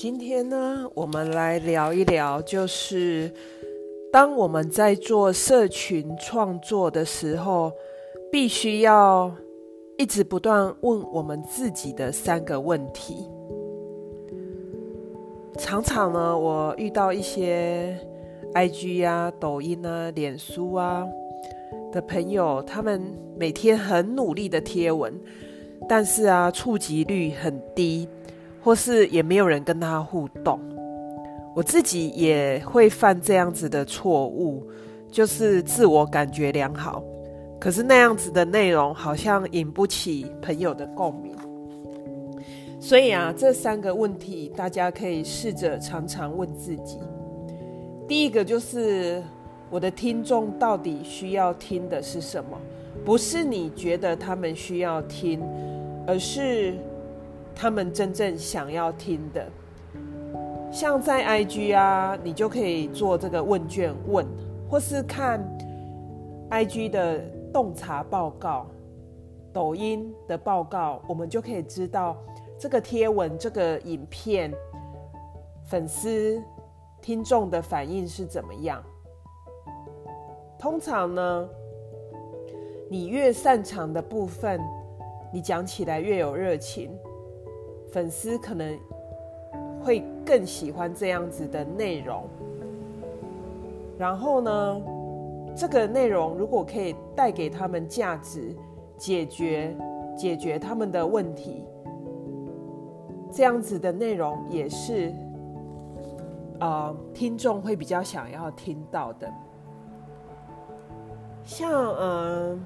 今天呢，我们来聊一聊，就是当我们在做社群创作的时候，必须要一直不断问我们自己的三个问题。常常呢，我遇到一些 IG 啊、抖音啊、脸书啊的朋友，他们每天很努力的贴文。但是啊，触及率很低，或是也没有人跟他互动。我自己也会犯这样子的错误，就是自我感觉良好，可是那样子的内容好像引不起朋友的共鸣。所以啊，这三个问题大家可以试着常常问自己。第一个就是我的听众到底需要听的是什么？不是你觉得他们需要听。而是他们真正想要听的，像在 IG 啊，你就可以做这个问卷问，或是看 IG 的洞察报告、抖音的报告，我们就可以知道这个贴文、这个影片粉丝、听众的反应是怎么样。通常呢，你越擅长的部分。你讲起来越有热情，粉丝可能会更喜欢这样子的内容。然后呢，这个内容如果可以带给他们价值，解决解决他们的问题，这样子的内容也是呃听众会比较想要听到的。像嗯，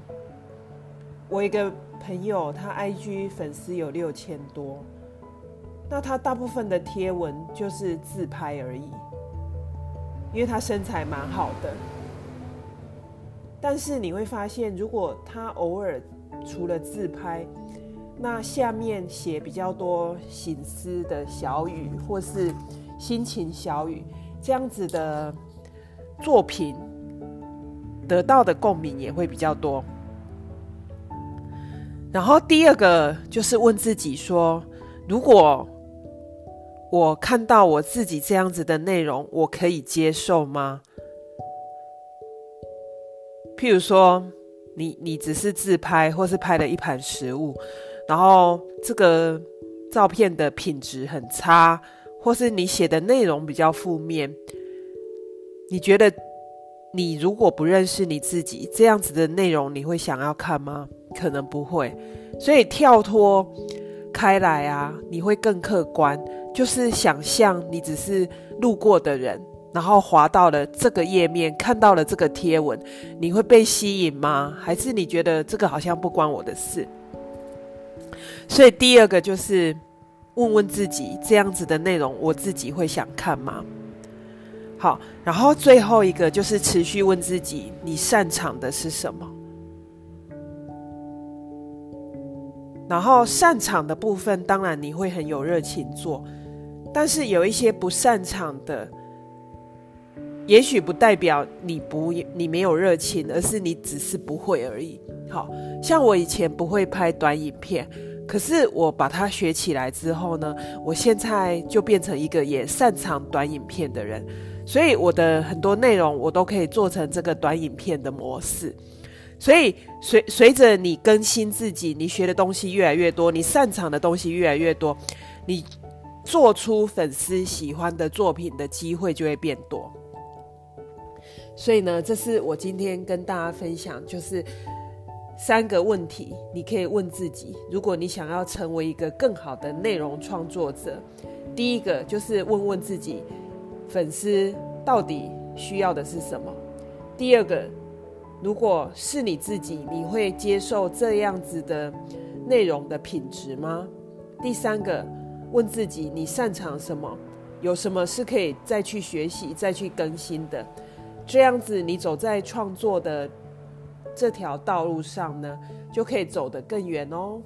我一个。朋友，他 IG 粉丝有六千多，那他大部分的贴文就是自拍而已，因为他身材蛮好的。但是你会发现，如果他偶尔除了自拍，那下面写比较多心思的小语或是心情小语，这样子的作品得到的共鸣也会比较多。然后第二个就是问自己说：如果我看到我自己这样子的内容，我可以接受吗？譬如说，你你只是自拍，或是拍了一盘食物，然后这个照片的品质很差，或是你写的内容比较负面，你觉得你如果不认识你自己，这样子的内容你会想要看吗？可能不会，所以跳脱开来啊，你会更客观。就是想象你只是路过的人，然后滑到了这个页面，看到了这个贴文，你会被吸引吗？还是你觉得这个好像不关我的事？所以第二个就是问问自己，这样子的内容我自己会想看吗？好，然后最后一个就是持续问自己，你擅长的是什么？然后擅长的部分，当然你会很有热情做，但是有一些不擅长的，也许不代表你不你没有热情，而是你只是不会而已。好像我以前不会拍短影片，可是我把它学起来之后呢，我现在就变成一个也擅长短影片的人，所以我的很多内容我都可以做成这个短影片的模式。所以随随着你更新自己，你学的东西越来越多，你擅长的东西越来越多，你做出粉丝喜欢的作品的机会就会变多。所以呢，这是我今天跟大家分享，就是三个问题，你可以问自己：如果你想要成为一个更好的内容创作者，第一个就是问问自己，粉丝到底需要的是什么？第二个。如果是你自己，你会接受这样子的内容的品质吗？第三个，问自己你擅长什么，有什么是可以再去学习、再去更新的？这样子，你走在创作的这条道路上呢，就可以走得更远哦。